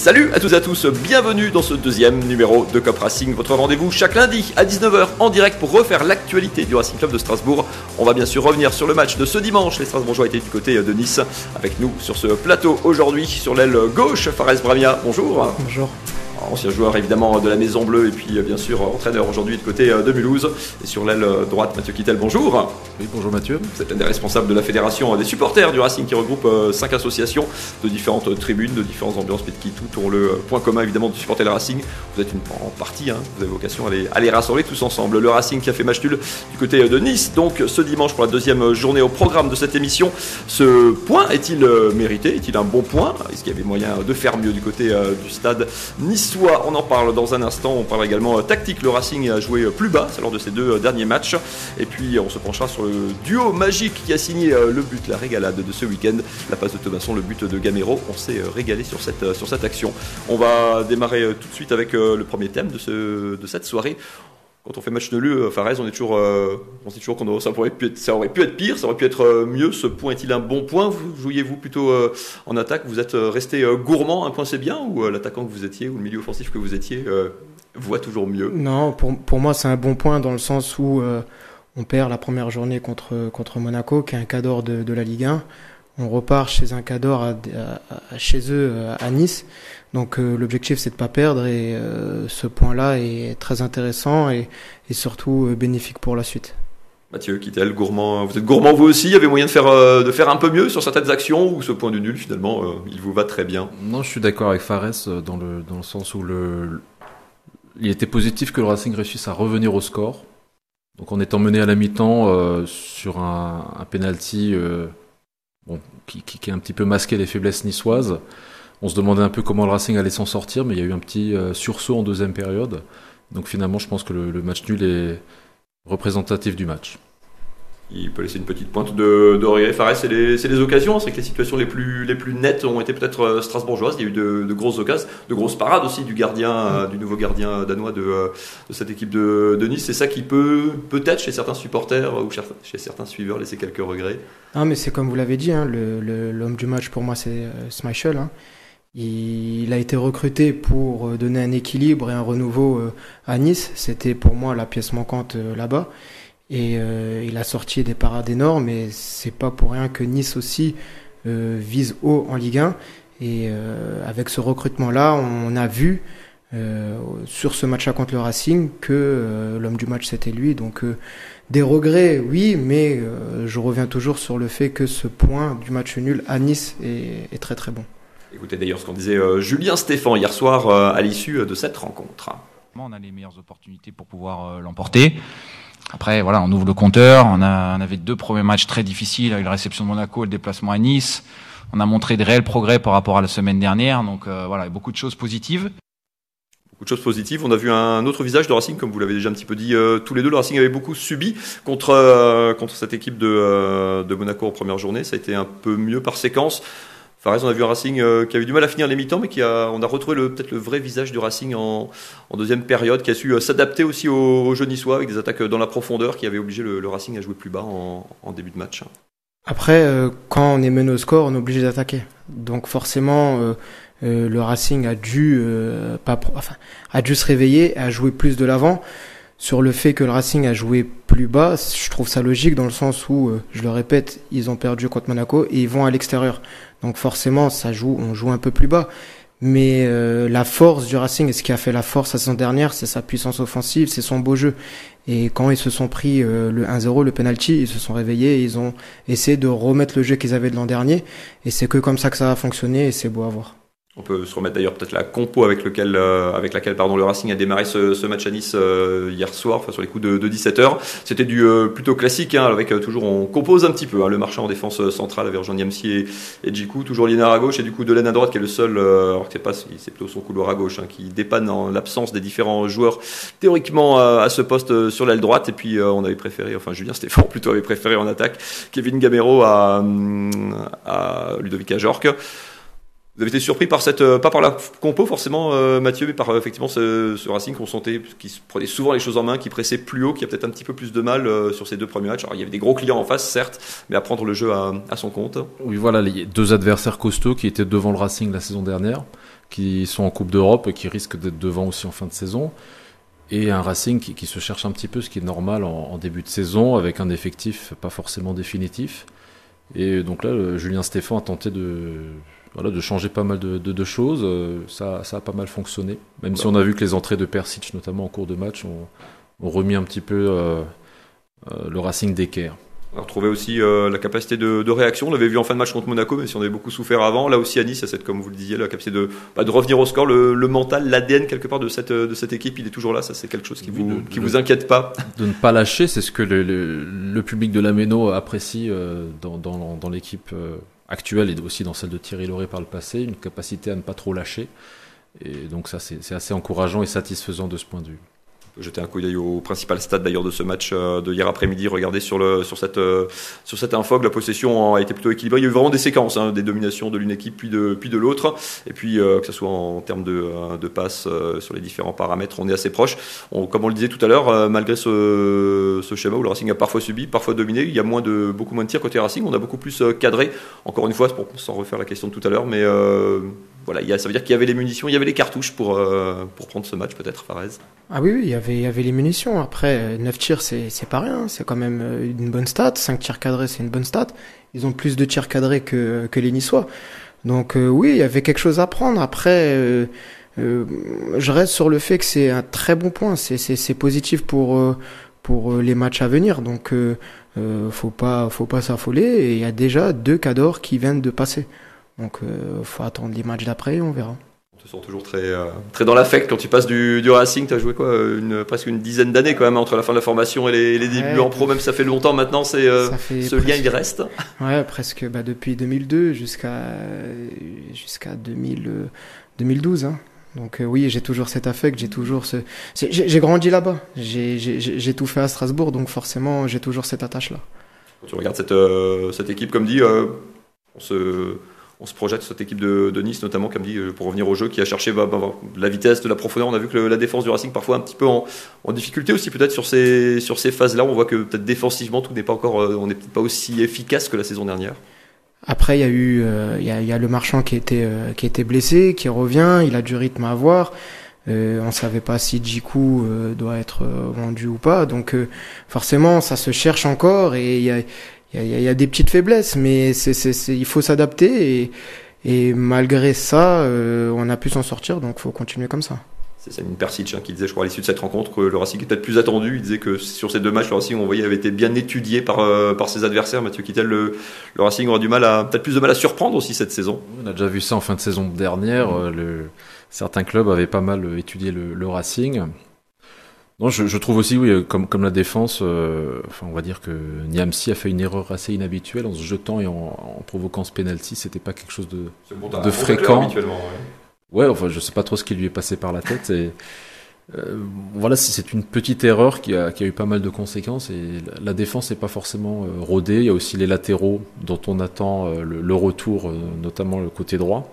Salut à tous et à tous, bienvenue dans ce deuxième numéro de Cop Racing, votre rendez-vous chaque lundi à 19h en direct pour refaire l'actualité du Racing Club de Strasbourg. On va bien sûr revenir sur le match de ce dimanche, les Strasbourgeois étaient du côté de Nice, avec nous sur ce plateau aujourd'hui sur l'aile gauche, Fares Bramia, bonjour. Bonjour ancien joueur évidemment de la Maison Bleue et puis bien sûr entraîneur aujourd'hui de côté de Mulhouse. Et sur l'aile droite, Mathieu Kittel, bonjour. Oui, bonjour Mathieu. Vous êtes un des responsables de la fédération des supporters du Racing qui regroupe cinq associations de différentes tribunes, de différentes ambiances, mais qui tout ont le point commun évidemment de supporter le Racing. Vous êtes une, en partie, hein, vous avez vocation à les, à les, rassembler tous ensemble. Le Racing qui a fait match nul du côté de Nice, donc ce dimanche pour la deuxième journée au programme de cette émission. Ce point est-il mérité? Est-il un bon point? Est-ce qu'il y avait moyen de faire mieux du côté du stade On en parle dans un instant. On parle également tactique. Le Racing a joué plus bas lors de ces deux derniers matchs. Et puis on se penchera sur le duo magique qui a signé le but, la régalade de ce week-end. La passe de Thomasson, le but de Gamero. On s'est régalé sur cette, action. On va démarrer tout de suite avec le premier thème de cette soirée. Quand on fait match nul, Fares, on est toujours, on sait toujours qu'on ça, aurait pu être, ça aurait pu être pire, ça aurait pu être mieux. Ce point est-il un bon point? Vous jouiez-vous plutôt en attaque? Vous êtes resté gourmand, un point c'est bien? Ou l'attaquant que vous étiez, ou le milieu offensif que vous étiez, voit toujours mieux? Non, pour, pour moi c'est un bon point dans le sens où on perd la première journée contre, contre Monaco, qui est un cadre de, de la Ligue 1. On repart chez un cadre à, à, à, chez eux à Nice. Donc euh, l'objectif c'est de pas perdre et euh, ce point-là est très intéressant et, et surtout euh, bénéfique pour la suite. Mathieu Kittel, gourmand, vous êtes gourmand vous aussi? Il y avait moyen de faire, de faire un peu mieux sur certaines actions ou ce point du nul finalement il vous va très bien? Non, je suis d'accord avec Fares dans le, dans le sens où le, il était positif que le Racing réussisse à revenir au score. Donc en étant mené à la mi-temps euh, sur un, un penalty euh, bon, qui, qui, qui, a un petit peu masqué les faiblesses niçoises, on se demandait un peu comment le Racing allait s'en sortir, mais il y a eu un petit euh, sursaut en deuxième période. Donc finalement, je pense que le, le match nul est représentatif du match. Il peut laisser une petite pointe de, de regret. Fares, c'est les, les, occasions. C'est que les situations les plus, les plus nettes ont été peut-être strasbourgeoises. Il y a eu de, de, grosses occasions, de grosses parades aussi du gardien, du nouveau gardien danois de, de cette équipe de, de Nice. C'est ça qui peut, peut-être chez certains supporters ou chez certains suiveurs, laisser quelques regrets? Ah, mais c'est comme vous l'avez dit, hein, l'homme le, du match pour moi, c'est euh, Schmeichel. Hein. Il a été recruté pour donner un équilibre et un renouveau à Nice. C'était pour moi la pièce manquante là-bas. Et euh, il a sorti des parades énormes, et c'est pas pour rien que Nice aussi euh, vise haut en Ligue 1. Et euh, avec ce recrutement-là, on a vu euh, sur ce match-là contre le Racing que euh, l'homme du match c'était lui. Donc des regrets, oui, mais je reviens toujours sur le fait que ce point du match nul à Nice est très très bon. Écoutez d'ailleurs ce qu'en disait Julien Stéphan hier soir à l'issue de cette rencontre. On a les meilleures opportunités pour pouvoir l'emporter? Après, voilà, on ouvre le compteur. On, a, on avait deux premiers matchs très difficiles avec la réception de Monaco et le déplacement à Nice. On a montré de réels progrès par rapport à la semaine dernière. Donc euh, voilà, beaucoup de choses positives. Beaucoup de choses positives. On a vu un autre visage de Racing, comme vous l'avez déjà un petit peu dit euh, tous les deux. Le Racing avait beaucoup subi contre, euh, contre cette équipe de, de Monaco en première journée. Ça a été un peu mieux par séquence. Fares, on a vu un Racing euh, qui a eu du mal à finir les mi-temps, mais qui a, on a retrouvé peut-être le vrai visage du Racing en, deuxième période, qui a su euh, s'adapter aussi au, au jeu niçois avec des attaques dans la profondeur qui avaient obligé le, Racing à jouer plus bas en, début de match. Après, euh, quand on est mené au score, on est obligé d'attaquer. Donc forcément, le Racing a dû, pas, enfin, a dû se réveiller, a joué plus de l'avant. Sur le fait que le Racing a joué plus bas, je trouve ça logique dans le sens où, je le répète, ils ont perdu contre Monaco et ils vont à l'extérieur. Donc forcément, ça joue, on joue un peu plus bas. Mais euh, la force du Racing et ce qui a fait la force la saison dernière, c'est sa puissance offensive, c'est son beau jeu. Et quand ils se sont pris euh, le 1-0, le penalty, ils se sont réveillés et ils ont essayé de remettre le jeu qu'ils avaient de l'an dernier. Et c'est que comme ça que ça a fonctionné et c'est beau à voir. On peut se remettre d'ailleurs peut-être la compo avec, lequel, euh, avec laquelle pardon, le Racing a démarré ce, match à Nice euh, hier soir, sur les coups de, de 17h. C'était du euh, plutôt classique, hein, avec toujours on compose un petit peu. Hein, le marchand en défense centrale avec Jean Niamsi et, et Djikou, toujours Liénard à gauche et du coup Delaine à droite qui est le seul, alors que c'est pas c'est plutôt son couloir à gauche, hein, qui dépanne en l'absence des différents joueurs théoriquement à ce poste sur l'aile droite. Et puis on avait préféré, enfin Julien Stéphane plutôt avait préféré en attaque Kevin Gamero à, à Ludovic Ajorque. Vous avez été surpris par cette, euh, pas par la compo forcément, euh, Mathieu, mais par euh, effectivement ce, Racing qu'on sentait, qui prenait souvent les choses en main, qui pressait plus haut, qui a peut-être un petit peu plus de mal sur ces deux premiers matchs. Alors il y avait des gros clients en face, certes, mais à prendre le jeu à, son compte. Oui, voilà, les deux adversaires costauds qui étaient devant le Racing la saison dernière, qui sont en Coupe d'Europe et qui risquent d'être devant aussi en fin de saison. Et un Racing qui, qui, se cherche un petit peu, ce qui est normal en, en début de saison, avec un effectif pas forcément définitif. Et donc là, Julien Stéphan a tenté de voilà, de changer pas mal de, de, de choses. Euh, ça, ça, a pas mal fonctionné. Même si on a vu que les entrées de Persic, notamment en cours de match, ont, ont remis un petit peu euh, euh, le Racing d'équerre. On a retrouvé aussi euh, la capacité de, de, réaction. On l'avait vu en fin de match contre Monaco, mais si on avait beaucoup souffert avant. Là aussi, à Nice, cette, comme vous le disiez, la capacité de, bah, de revenir au score. Le, le mental, l'ADN quelque part de cette, de cette équipe, il est toujours là. Ça, c'est quelque chose qui vous, de, qui vous inquiète pas. De ne pas lâcher, c'est ce que le, le, le public de la Méno apprécie euh, dans, dans, dans l'équipe euh, actuelle et aussi dans celle de Thierry Lauré par le passé, une capacité à ne pas trop lâcher. Et donc ça, c'est assez encourageant et satisfaisant de ce point de vue jeter un coup d'œil au principal stade d'ailleurs de ce match euh, de hier après-midi. Regardez sur, le, sur, cette, euh, sur cette info que la possession a été plutôt équilibrée. Il y a eu vraiment des séquences, hein, des dominations de l'une équipe puis de, puis de l'autre. Et puis euh, que ce soit en termes de, de passes sur les différents paramètres, on est assez proche. Comme on le disait tout à l'heure, malgré ce, schéma où le Racing a parfois subi, parfois dominé, il y a beaucoup moins de tirs côté Racing. On a beaucoup plus cadré. Encore une fois, pour, sans refaire la question de tout à l'heure, mais voilà, ça veut dire qu'il y avait les munitions, il y avait les cartouches pour, euh, pour prendre ce match, peut-être, Farez Ah oui, il y avait, il y avait les munitions. Après, 9 tirs, c'est, c'est pas rien, c'est quand même une bonne stat. 5 tirs cadrés, c'est une bonne stat. Ils ont plus de tirs cadrés que, que les Niçois. Donc euh, oui, il y avait quelque chose à prendre. Après, euh, euh, je reste sur le fait que c'est un très bon point. C'est positif pour, pour les matchs à venir. Donc, faut pas, faut pas s'affoler. Et il y a déjà deux cadors qui viennent de passer. Donc, euh, faut attendre les matchs d'après, on verra. On te sent toujours très, euh, très dans l'affect quand tu passes du, du Racing. Tu as joué quoi une, Presque une dizaine d'années quand même entre la fin de la formation et les, les débuts ouais, en pro. Même ça fait longtemps maintenant, c'est euh, ce presque, lien il reste. Ouais, presque bah, depuis 2002 jusqu'à jusqu'à 2000, 2012. Hein. Donc euh, oui, j'ai toujours cet affect, j'ai toujours ce... J'ai grandi là-bas, j'ai tout fait à Strasbourg, donc forcément j'ai toujours cette attache-là. Quand tu regardes cette, euh, cette équipe, comme dit, euh, on se on se projette cette équipe de, Nice, notamment, comme dit, euh, pour revenir au jeu, qui a cherché bah, bah, la vitesse, de la profondeur. On a vu que la défense du Racing, parfois un petit peu en, en difficulté aussi, peut-être sur ces, sur ces phases-là. On voit que peut-être défensivement, tout n'est pas encore, euh, on n'est peut-être pas aussi efficace que la saison dernière. Après, il y a eu, euh, il y, a, y, a, le marchand qui était, euh, qui blessé, qui revient, il a du rythme à avoir. Euh, on savait pas si Jiku doit être vendu ou pas, donc forcément, ça se cherche encore et il y a il y, y, a des petites faiblesses, mais c'est, c'est, c'est, il faut s'adapter et, et malgré ça, euh, on a pu s'en sortir, donc faut continuer comme ça. C'est Samine Persic hein, qui disait, je crois, à l'issue de cette rencontre, que le Racing était peut-être plus attendu. Il disait que sur ces deux matchs, le Racing, on voyait, avait été bien étudié par, euh, par ses adversaires. Mathieu Kittel, le, le Racing aura du mal à, peut-être plus de mal à surprendre aussi cette saison. On a déjà vu ça en fin de saison dernière. Mmh. Le, certains clubs avaient pas mal étudié le, le Racing. Non, je, je, trouve aussi, oui, comme, comme la défense, euh, enfin, on va dire que Niamsi a fait une erreur assez inhabituelle en se jetant et en, en provoquant ce penalty. C'était pas quelque chose de, bon, de fréquent. Ouais. ouais, enfin, je sais pas trop ce qui lui est passé par la tête. Et, euh, voilà, c'est une petite erreur qui a, qui a, eu pas mal de conséquences. Et la, défense n'est pas forcément euh, rodée. Il y a aussi les latéraux dont on attend euh, le, le, retour, euh, notamment le côté droit.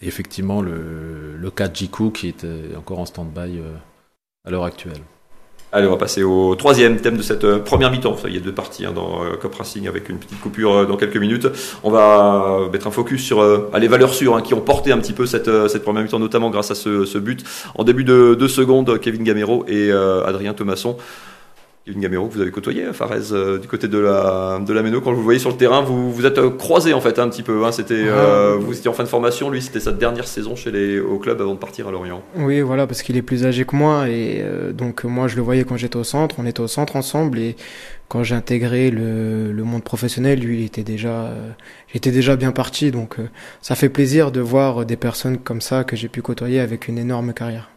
Et effectivement, le, le cas de Jiku qui est encore en stand-by à l'heure actuelle. Allez, on va passer au troisième thème de cette première mi-temps. Il y a deux parties hein, dans euh, Cop Racing avec une petite coupure euh, dans quelques minutes. On va mettre un focus sur euh, les valeurs sûres hein, qui ont porté un petit peu cette, cette première mi-temps, notamment grâce à ce, ce, but. En début de deux secondes, Kevin Gamero et Adrien Thomasson Kevin Gamero, vous avez côtoyé Farez euh, du côté de la de la Méno. Quand vous le voyez sur le terrain, vous vous êtes euh, croisé en fait un petit peu. Hein, c'était ah, euh, vous étiez en fin de formation, lui c'était sa dernière saison chez les au club avant de partir à Lorient. Oui, voilà parce qu'il est plus âgé que moi et euh, donc moi je le voyais quand j'étais au centre, on était au centre ensemble et quand j'ai intégré le, le, monde professionnel, lui il était déjà j'étais déjà bien parti. Donc ça fait plaisir de voir des personnes comme ça que j'ai pu côtoyer avec une énorme carrière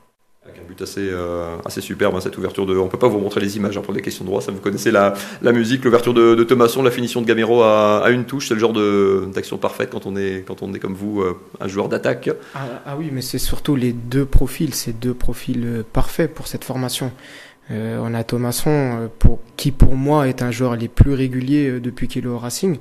un but assez, euh, assez superbe, hein, cette ouverture de. On peut pas vous montrer les images hein, pour des questions de droit, ça vous connaissez la, la musique, l'ouverture de, de la finition de Gamero à, à une touche, c'est le genre d'action parfaite quand on est, quand on est comme vous, euh, un joueur d'attaque. Ah, ah, oui, mais c'est surtout les deux profils, ces deux profils euh, parfaits pour cette formation. Euh, on a Thomasson, pour, qui pour moi est un joueur les plus réguliers depuis qu'il Racing.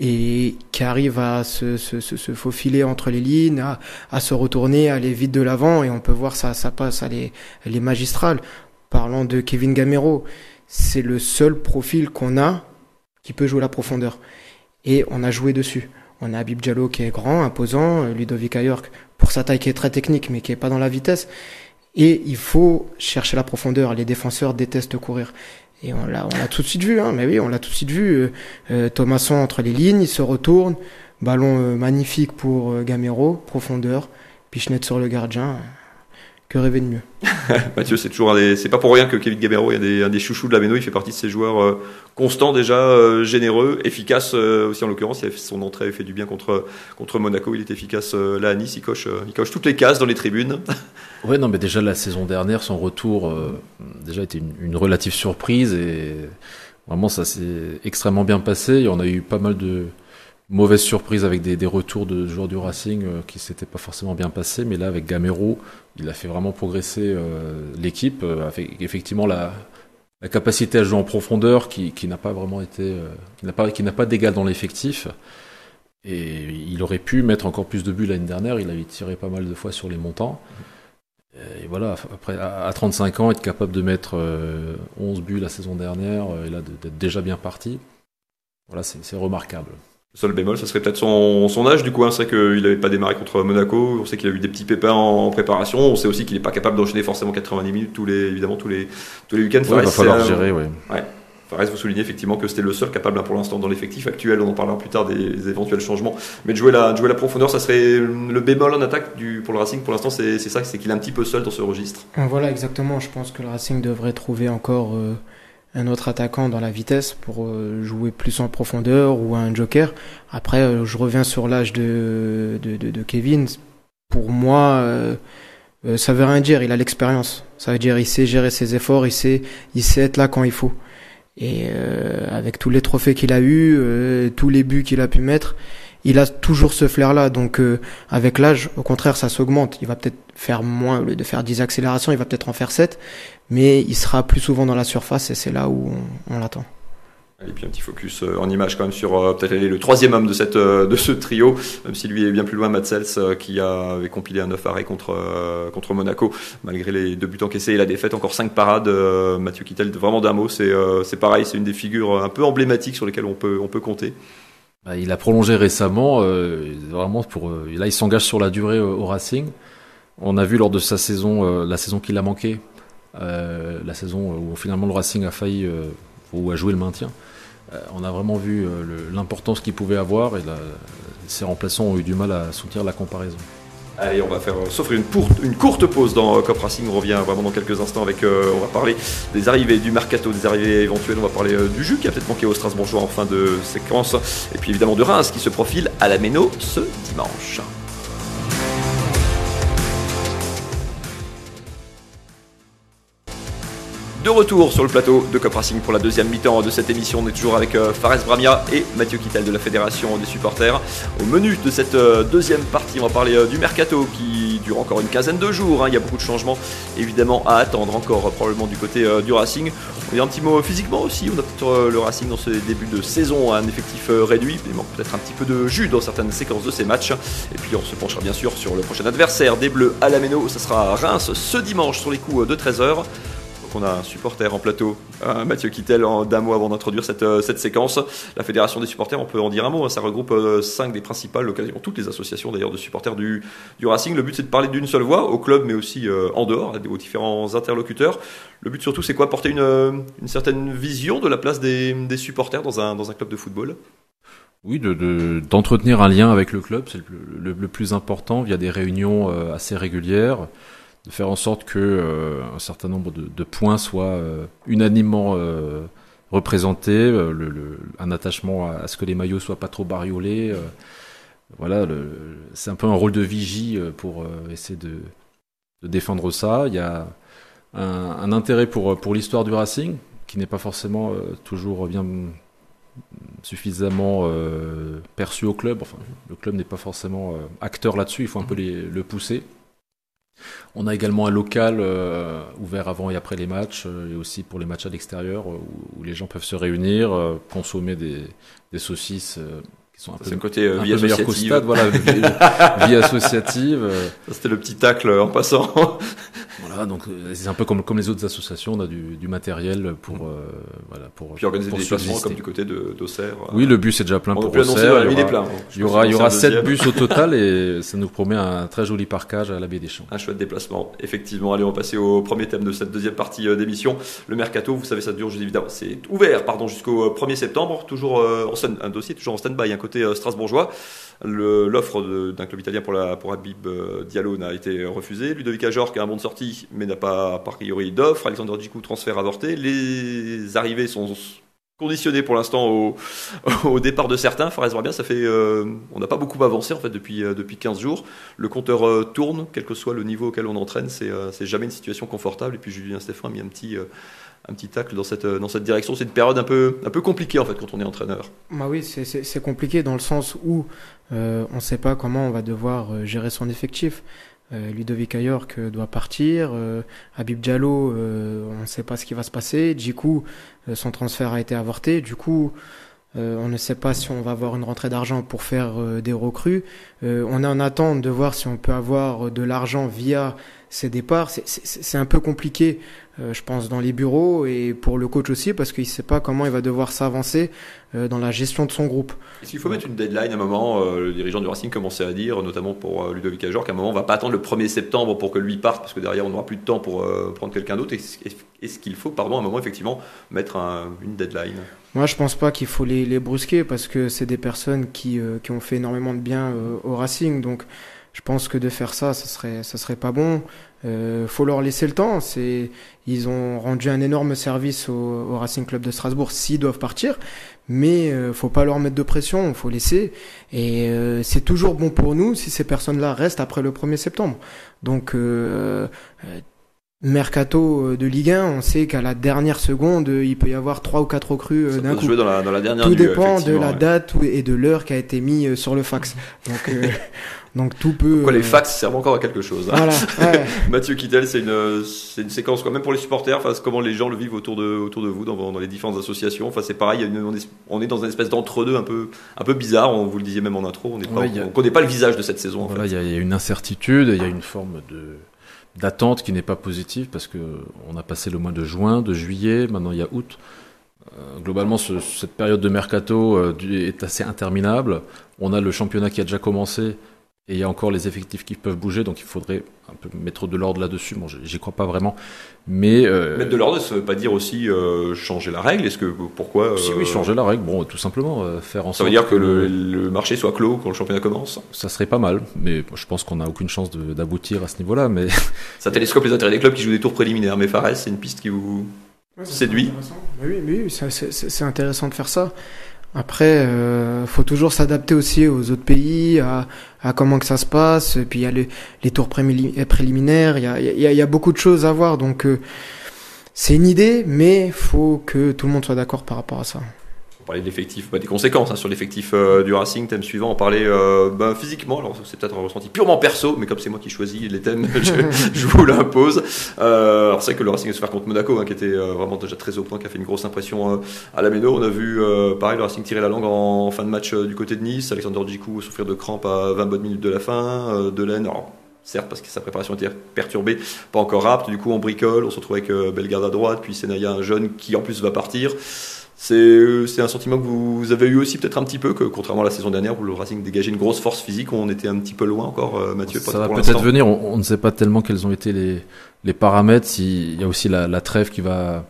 Et qui arrive à se, se, se, faufiler entre les lignes, à, à, se retourner, à aller vite de l'avant, et on peut voir ça, ça passe, elle est, elle est magistrale. Parlant de Kevin Gamero, c'est le seul profil qu'on a qui peut jouer la profondeur. Et on a joué dessus. On a Habib Diallo qui est grand, imposant, Ludovic Ayork pour sa taille qui est très technique mais qui est pas dans la vitesse. Et il faut chercher la profondeur. Les défenseurs détestent courir. Et on l'a, tout de suite vu, hein. Mais oui, on l'a tout de suite vu. Euh, euh Thomasson entre les lignes, il se retourne. Ballon euh, magnifique pour euh, Gamero, profondeur. Pichenette sur le gardien. Que rêver de mieux Mathieu, c'est toujours c'est pas pour rien que Kevin Gamero est un des, un des chouchous de la Méno. Il fait partie de ces joueurs constants déjà, généreux, efficaces aussi en l'occurrence. Son entrée, il fait du bien contre contre Monaco. Il est efficace là à Nice. Il coche, il coche toutes les cases dans les tribunes. Ouais, non, mais déjà la saison dernière, son retour euh, déjà était une, relative surprise et vraiment ça s'est extrêmement bien passé. Il y en a eu pas mal de mauvaises surprises avec des, retours de joueurs du Racing euh, qui s'étaient pas forcément bien passés, mais là avec Gamero, il a fait vraiment progresser euh, l'équipe, avec effectivement la, capacité à jouer en profondeur qui, n'a pas vraiment été, qui n'a pas, qui n'a pas d'égal dans l'effectif. Et il aurait pu mettre encore plus de buts l'année dernière. Il avait tiré pas mal de fois sur les montants. Et voilà, après, à 35 ans, être capable de mettre 11 euh, buts la saison dernière euh, et là d'être déjà bien parti, voilà, c'est remarquable. Le seul bémol, ça serait peut-être son, son, âge, du coup. Hein. C'est vrai qu'il n'avait pas démarré contre Monaco. On sait qu'il a eu des petits pépins en préparation. On sait aussi qu'il n'est pas capable d'enchaîner forcément 90 minutes tous les, évidemment, tous les, tous les week-ends. il va falloir gérer, oui. Ouais. Fares, vous soulignez effectivement que c'était le seul capable hein, pour l'instant dans l'effectif actuel, on en parlera plus tard des, éventuels changements, mais de jouer la, jouer la profondeur, ça serait le bémol en attaque du, pour le Racing pour l'instant, c'est ça, c'est qu'il est un petit peu seul dans ce registre. Voilà, exactement, je pense que le Racing devrait trouver encore euh, un autre attaquant dans la vitesse pour euh, jouer plus en profondeur ou un joker. Après, euh, je reviens sur l'âge de, de, de, Kevin, pour moi... ça veut rien dire, il a l'expérience. Ça veut dire il sait gérer ses efforts, il sait, il sait être là quand il faut. Et euh, avec tous les trophées qu'il a eu, euh, tous les buts qu'il a pu mettre, il a toujours ce flair-là. Donc euh, avec l'âge, au contraire, ça s'augmente. Il va peut-être faire moins, au lieu de faire 10 accélérations, il va peut-être en faire 7, mais il sera plus souvent dans la surface et c'est là où on l'attend. Et puis un petit focus euh, en image quand même sur euh, peut-être le troisième homme de, cette, de ce trio, même si lui est bien plus loin, Matsels, qui avait compilé un 9 arrêt contre, contre Monaco, malgré les deux buts encaissés et la défaite, encore 5 parades. Mathieu Kittel, vraiment d'un mot, c'est c'est pareil, c'est une des figures un peu emblématiques sur lesquelles on peut, on peut compter. Bah, il a prolongé récemment, vraiment pour, là il s'engage sur la durée au Racing. On a vu lors de sa saison, la saison qu'il a manqué, la saison où finalement le Racing a failli ou a joué le maintien. Euh, on a vraiment vu euh, l'importance qu'il pouvait avoir et ses remplaçants ont eu du mal à soutenir la comparaison. Allez, on va faire euh, s'offrir une, une, courte pause dans Cop Racing. On revient vraiment dans quelques instants avec. on va parler des arrivées du mercato, des arrivées éventuelles. On va parler du jus qui a peut-être manqué au Strasbourgeois en fin de séquence. Et puis évidemment de Reims qui se profile à la Méno ce dimanche. De retour sur le plateau de Cop Racing pour la deuxième mi-temps de cette émission. On est toujours avec euh, Fares Bramia et Mathieu Kittel de la Fédération des supporters. Au menu de cette euh, deuxième partie, on va parler euh, du mercato qui dure encore une quinzaine de jours. Hein. Il y a beaucoup de changements évidemment à attendre encore probablement du côté du Racing. On dit un petit mot physiquement aussi. On a peut-être le Racing dans ce début de saison un effectif réduit. Il manque peut-être un petit peu de jus dans certaines séquences de ces matchs. Et puis on se penchera bien sûr sur le prochain adversaire des Bleus à la Méno. Ça sera Reims ce dimanche sur les coups de 13h on a un supporter en plateau, Mathieu Kittel, d'un mot avant d'introduire cette, euh, cette, séquence. La Fédération des supporters, on peut en dire un mot, hein. ça regroupe euh, cinq des principales, toutes les associations d'ailleurs de supporters du, du Racing. Le but c'est de parler d'une seule voix, au club mais aussi euh, en dehors, aux différents interlocuteurs. Le but surtout c'est quoi? Porter une, une, certaine vision de la place des, des supporters dans un, dans un club de football? Oui, d'entretenir de, un lien avec le club, c'est le, le, plus important via des réunions assez régulières, de faire en sorte que euh, un certain nombre de, points soient euh, unanimement euh, représentés, le, un attachement à, ce que les maillots soient pas trop bariolés. voilà, c'est un peu un rôle de vigie pour essayer de, de, défendre ça. Il y a un, un intérêt pour, pour l'histoire du Racing, qui n'est pas forcément toujours bien suffisamment perçu au club. Enfin, le club n'est pas forcément acteur là-dessus, il faut un peu les, le pousser. On a également un local euh, ouvert avant et après les matchs, euh, et aussi pour les matchs à l'extérieur, euh, où, les gens peuvent se réunir, consommer des, saucisses sont un peu, le côté euh, un vie peu meilleurs qu'au stade, voilà, vie, vie associative. euh, C'était le petit tacle en passant. voilà, donc euh, c'est un peu comme, comme les autres associations, on a du, du matériel pour, euh, voilà, pour, Puis organiser pour des déplacements comme du côté d'Auxerre. Oui, le bus est déjà plein On pour Auxerre. on a Il y aura, il y aura, il y aura 7 bus au total et ça nous promet un très joli parcage à la baie des Champs. Un chouette déplacement, effectivement. Allez, on va passer au premier thème de cette deuxième partie euh, d'émission. Le mercato, vous savez, ça dure, je dis évidemment, c'est ouvert, pardon, jusqu'au euh, 1er septembre. Toujours euh, en stand- un dossier toujours en stand-by, un côté euh, strasbourgeois. L'offre d'un club italien pour, la, pour Habib euh, Diallo n'a été refusée. Ludovic Ajorc a un bon de sortie, mais n'a pas, a priori, d'offre. Alexandre Djikou, transfert avorté. Les arrivées sont conditionnées pour l'instant au, départ de certains. Fares bien, ça fait, euh, on n'a pas beaucoup avancé en fait depuis, depuis 15 jours. Le compteur tourne, quel que soit le niveau auquel on entraîne, c'est jamais une situation confortable. Et puis Julien Stéphane a mis un petit, un petit tacle dans cette, dans cette direction. C'est une période un peu, un peu compliquée en fait quand on est entraîneur. Bah oui, c'est- compliqué dans le sens où euh, on ne sait pas comment on va devoir euh, gérer son effectif. Euh, Ludovic Ayork euh, doit partir, euh, Habib Diallo, on ne sait pas ce qui va se passer. Djikou, euh, son transfert a été avorté. Du coup, on ne sait pas si on va avoir une rentrée d'argent pour faire des recrues. On est en attente de voir si on peut avoir de l'argent via ces départs. C'est- un peu compliqué, euh, je pense, dans les bureaux et pour le coach aussi, parce qu'il ne sait pas comment il va devoir s'avancer euh, dans la gestion de son groupe. Est-ce qu'il faut mettre une deadline à un moment euh, Le dirigeant du Racing commençait à dire, notamment pour Ludovic Ajor, qu'à un moment on va pas attendre le 1er septembre pour que lui parte, parce que derrière on n'aura plus de temps pour prendre quelqu'un d'autre. Est-ce qu'il faut, pardon, à un moment effectivement mettre un- une deadline? Moi, je pense pas qu'il faut les, les brusquer parce que c'est des personnes qui, qui ont fait énormément de bien au Racing. Donc, je pense que de faire ça, ça serait, ça serait pas bon. Euh, faut leur laisser le temps. C'est, ils ont rendu un énorme service au, au Racing Club de Strasbourg s'ils doivent partir. Mais euh, faut pas leur mettre de pression. Faut laisser. Et euh, c'est toujours bon pour nous si ces personnes-là restent après le 1er septembre. Donc, euh, euh, Mercato euh, de Ligue 1, on sait qu'à la dernière seconde, il peut y avoir trois ou quatre recrues d'un coup. jouer dans la, dans la dernière Tout dépend de la ouais. date et de l'heure qui a été mis sur le fax. Donc, euh, donc tout peut. Pourquoi les euh, fax servent encore à quelque chose hein. Voilà. ouais. Mathieu Kittel, c'est une, c'est une séquence quand même pour les supporters, enfin, comment les gens le vivent autour de, autour de vous, dans, dans les différentes associations. Enfin, c'est pareil, une- on, est, on est dans une espèce d'entre-deux un peu, un peu bizarre, on vous le disiez même en intro, on n'est pas- Ouais, y a- on connaît pas le visage de cette saison. en Voilà, fait. il y, a- il y a une incertitude, il y a une forme de d'attente qui n'est pas positive parce que on a passé le mois de juin, de juillet, maintenant il y a août. Euh, globalement, ce- cette période de mercato euh, est assez interminable. On a le championnat qui a déjà commencé et il y a encore les effectifs qui peuvent bouger, donc il faudrait un peu mettre de l'ordre là-dessus. Bon, j'y- crois pas vraiment, mais euh, Mettre de l'ordre, ça veut pas dire aussi euh, changer la règle. Est-ce que pourquoi si euh, oui, changer la règle, bon, tout simplement euh, faire en Ça sorte veut dire que le, le marché soit clos quand le championnat commence? ça serait pas mal, mais je pense qu'on n'a aucune chance d'aboutir à ce niveau-là. Mais Ça télescope les intérêts des clubs qui jouent des tours préliminaires. Mais Fares, c'est une piste qui vous. Séduit? Mais oui, mais oui, c'est intéressant de faire ça. Après, euh, faut toujours s'adapter aussi aux autres pays, à, à comment que ça se passe. Puis il y a les, tours préliminaires, il y a beaucoup de choses à voir. Donc euh, c'est une idée, mais faut que tout le monde soit d'accord par rapport à ça. Parlait de l'effectif, bah, des conséquences hein, sur l'effectif euh, du Racing. Thème suivant, on parlait euh, bah, physiquement. Alors c'est peut-être un ressenti purement perso, mais comme c'est moi qui choisis les thèmes, je, vous l'impose. Euh, alors c'est vrai que le Racing se faire contre Monaco, hein, qui était vraiment déjà très au point, qui a fait une grosse impression à la Méno. On a vu pareil le Racing tirer la langue en fin de match du côté de Nice. Alexander Djikou souffrir de crampes à 20 bonnes minutes de la fin. Delaine, alors certes parce que sa préparation était perturbée, pas encore apte. Du coup on bricole, on se retrouve avec Bellegarde à droite, puis Senaya un jeune qui en plus va partir. C'est c'est un sentiment que vous avez eu aussi peut-être un petit peu, que contrairement à la saison dernière où le Racing dégageait une grosse force physique, on était un petit peu loin encore, euh, Mathieu. ça va peut-être venir. On, on ne sait pas tellement quels ont été les, les paramètres. Il y a aussi la, la trêve qui va,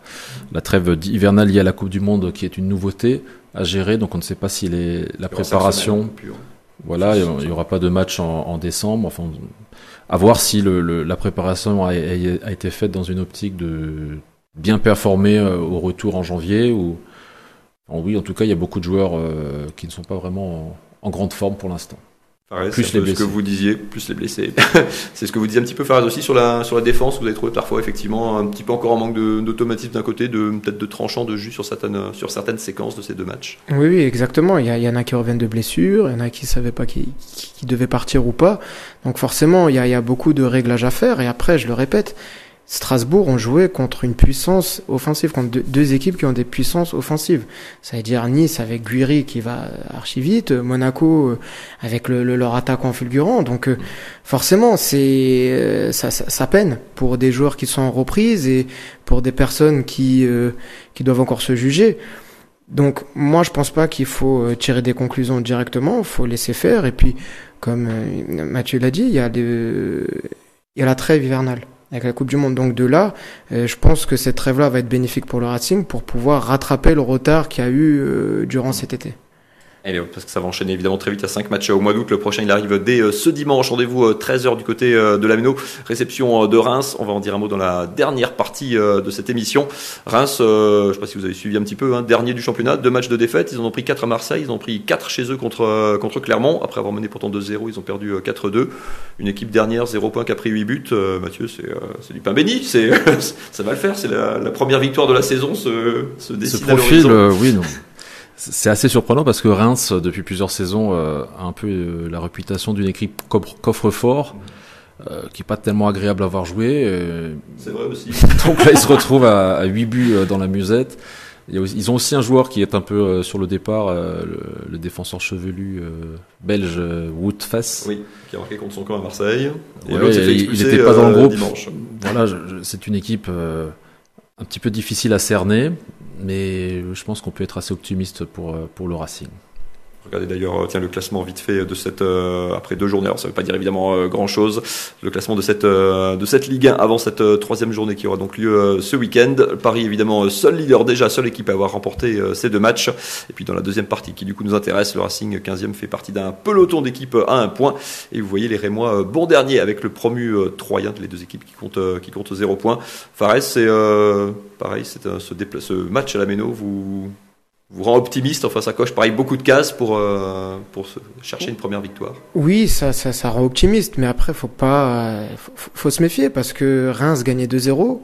la trêve hivernale liée à la Coupe du Monde, qui est une nouveauté à gérer. Donc on ne sait pas si les, la préparation, semaines, pur. voilà, il n'y aura pas de match en, en décembre. Enfin, à voir si le, le- la préparation a, a- a été faite dans une optique de bien performer euh, au retour en janvier ou. Enfin, oui, en tout cas, il y a beaucoup de joueurs euh, qui ne sont pas vraiment en, en grande forme pour l'instant. Fares, Plus les peu ce que blessés. vous disiez, plus les blessés. c'est ce que vous disiez un petit peu, Fares, aussi sur la, sur la défense. Vous avez trouvé parfois, effectivement, un petit peu encore en manque d'automatisme d'un côté, de peut-être de tranchant de jus sur certaines, sur certaines séquences de ces deux matchs. Oui, oui, exactement. Il y, a- il y en a qui reviennent de blessures, il y en a qui savaient pas qui, qui devaient partir ou pas. Donc forcément, il y a, il y a beaucoup de réglages à faire. Et après, je le répète, Strasbourg ont joué contre une puissance offensive, contre deux, équipes qui ont des puissances offensives. Ça veut dire Nice avec Guiri qui va archi vite, Monaco euh, avec le, leur attaquant fulgurant. Donc euh, forcément, c'est euh, ça, peine pour des joueurs qui sont en reprise et pour des personnes qui qui doivent encore se juger. Donc moi je pense pas qu'il faut tirer des conclusions directement, faut laisser faire et puis comme Mathieu l'a dit, il y a la trêve hivernale avec la Coupe du Monde. Donc de là, euh, je pense que cette trêve-là va être bénéfique pour le Racing pour pouvoir rattraper le retard qu'il y a eu euh, durant cet été. Et parce que ça va enchaîner évidemment très vite à 5 matchs au mois d'août. Le prochain, il arrive dès euh, ce dimanche. Rendez-vous 13h euh, du côté euh, de la Méno. Réception de Reims. On va en dire un mot dans la dernière partie de cette émission. Reims, je ne sais pas si vous avez suivi un petit peu, hein, dernier du championnat, deux matchs de défaite. Ils en ont pris 4 à Marseille, ils en ont pris 4 chez eux contre, contre Clermont. Après avoir mené pourtant 2-0, ils ont perdu 4-2. Une équipe dernière, 0 points qui a pris 8 buts. Mathieu, c'est du pain béni. ça va le faire. C'est la, première victoire de la saison se dessine Ce profil, oui, non. C'est assez surprenant parce que Reims, depuis plusieurs saisons, euh, a un peu euh, la réputation d'une équipe coffre-fort, euh, qui est pas tellement agréable à voir jouer. C'est vrai aussi. Donc là, ils se retrouvent à, à 8 buts dans la musette. Ils ont aussi un joueur qui est un peu sur le départ, le, défenseur chevelu belge Woodface. Oui, qui a marqué contre son camp à Marseille. Et il n'était pas dans le groupe. Dimanche. Voilà, c'est une équipe un petit peu difficile à cerner mais je pense qu'on peut être assez optimiste pour, euh, pour le Racing. Regardez d'ailleurs, euh, tiens, le classement vite fait de cette euh, après deux journées. Alors ça ne veut pas dire évidemment euh, grand chose. Le classement de cette de cette Ligue 1 avant cette troisième journée qui aura donc lieu ce week-end. Paris évidemment seul leader déjà, seule équipe à avoir remporté ces deux matchs. Et puis dans la deuxième partie qui du coup nous intéresse, le Racing 15e fait partie d'un peloton d'équipes à un point. Et vous voyez les Rémois bon dernier avec le promu Troyen, les deux équipes qui comptent qui comptent zéro point. Fares, c'est pareil, c'est ce, ce match à la Méno. Vous vous rend optimiste Enfin, ça coche pareil beaucoup de cases pour, euh, pour chercher une première victoire. Oui, ça, ça, ça rend optimiste, mais après, faut pas, faut, se méfier parce que Reims gagnait 2-0.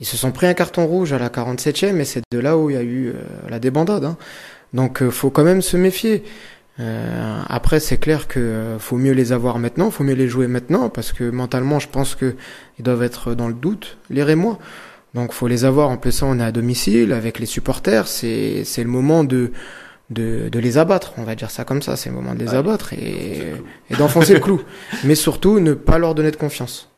Ils se sont pris un carton rouge à la 47e et c'est de là où il y a eu euh, la débandade. Hein. Donc, euh, faut quand même se méfier. Euh, après, c'est clair que faut mieux les avoir maintenant, faut mieux les jouer maintenant parce que mentalement, je pense que ils doivent être dans le doute, les Rémois. Donc faut les avoir. En plus ça, on est à domicile avec les supporters. C'est c'est le moment de, de de les abattre. On va dire ça comme ça. C'est le moment de les abattre et, et d'enfoncer le clou. Mais surtout ne pas leur donner de confiance.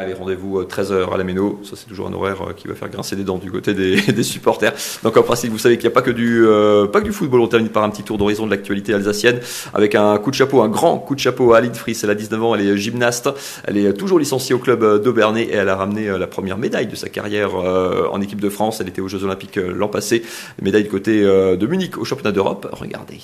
Allez, rendez-vous 13h euh, à la Méno. Ça, c'est toujours un horaire euh, qui va faire grincer des dents du côté des, supporters. Donc, en principe, vous savez qu'il n'y a pas que du, euh, pas que du football. On termine par un petit tour d'horizon de l'actualité alsacienne avec un coup de chapeau, un grand coup de chapeau à Aline Fries. Elle a 19 ans, elle est gymnaste. Elle est toujours licenciée au club d'Aubernay et elle a ramené la première médaille de sa carrière en équipe de France. Elle était aux Jeux Olympiques l'an passé. Médaille du côté de Munich au championnat d'Europe. Regardez.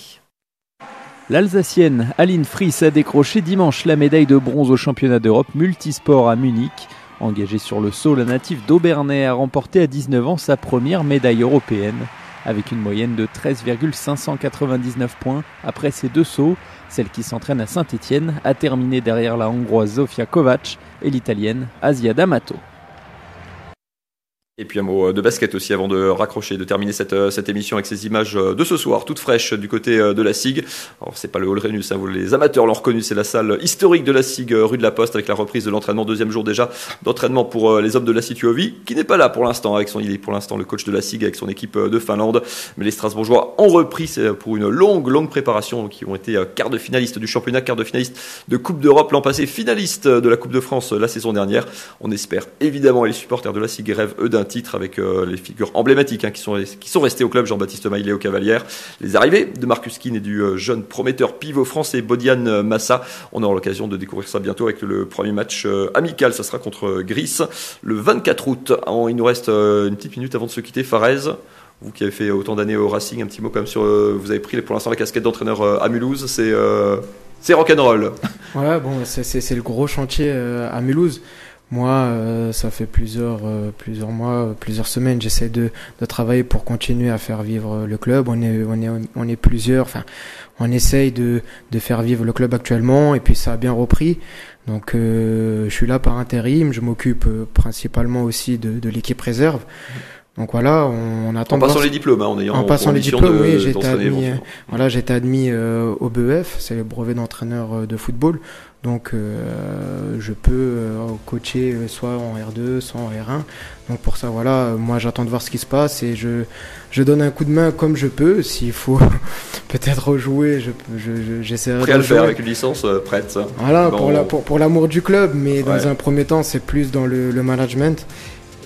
L'Alsacienne Aline Fries a décroché dimanche la médaille de bronze au championnat d'Europe multisport à Munich. Engagée sur le saut, la native d'Aubernay a remporté à 19 ans sa première médaille européenne. Avec une moyenne de 13,599 points après ses deux sauts, celle qui s'entraîne à Saint-Étienne a terminé derrière la hongroise Zofia Kovac et l'italienne Asia D'Amato. Et puis un mot euh, de basket aussi avant de raccrocher, de terminer cette, euh, cette émission avec ces images euh, de ce soir, toutes fraîches du côté de la SIG. Alors c'est pas le Hall Renus, hein, vous, les amateurs l'ont reconnu, c'est la salle historique de la SIG rue de la Poste avec la reprise de l'entraînement, deuxième jour déjà d'entraînement pour les hommes de la Situovi, qui n'est pas là pour l'instant avec son, il est pour l'instant le coach de la SIG avec son équipe de Finlande. Mais les Strasbourgeois ont repris pour une longue, longue préparation, qui ont été quart de finaliste du championnat, quart de finaliste de Coupe d'Europe l'an passé, finaliste de la Coupe de France la saison dernière. On espère évidemment, et les supporters de la SIG rêvent eux d'un titre avec les figures emblématiques hein, qui, sont, qui restées au club, Jean-Baptiste Maillet au Cavalière, les arrivées de Marcus Keane et du euh, jeune prometteur pivot français Bodian euh, Massa. On aura l'occasion de découvrir ça bientôt avec le premier match euh, amical, ça sera contre Gris le 24 août. Il nous reste une petite minute avant de se quitter. Farez, vous qui avez fait autant d'années au Racing, un petit mot quand même sur. Vous avez pris pour l'instant la casquette d'entraîneur à Mulhouse, c'est c'est rock'n'roll. Ouais, bon, c'est le gros chantier à Mulhouse. Moi, euh, ça fait plusieurs, euh, plusieurs mois, plusieurs semaines, j'essaie de, de, travailler pour continuer à faire vivre le club. On est, on est, on est plusieurs. Enfin, on essaye de, de faire vivre le club actuellement, et puis ça a bien repris. Donc, euh, je suis là par intérim. Je m'occupe principalement aussi de, de l'équipe réserve. Donc voilà, on, attend. En passant les diplômes, hein, en ayant en passant les diplômes, oui, j'ai été admis. Voilà, j'ai été admis au BEF, c'est le brevet d'entraîneur de football. Donc euh, je peux euh, coacher euh, soit en R2, soit en R1. Donc pour ça, voilà, euh, moi j'attends de voir ce qui se passe et je, je donne un coup de main comme je peux. S'il faut peut-être rejouer, je, je, je- j'essaierai Prêt de à le faire avec une licence euh, prête. ça. Voilà, Bon, pour, la, pour, pour l'amour du club, mais dans un premier temps, c'est plus dans le, le management.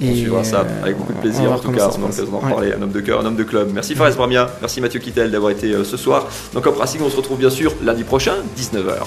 On suivra ça euh, avec beaucoup de plaisir. En tout cas, on passe. l'occasion d'en parler. Un homme de cœur, un homme de club. Merci Fares Bramia, merci Mathieu Kittel d'avoir été euh, ce soir. Donc, Cop Racing, on se retrouve bien sûr lundi prochain, 19h.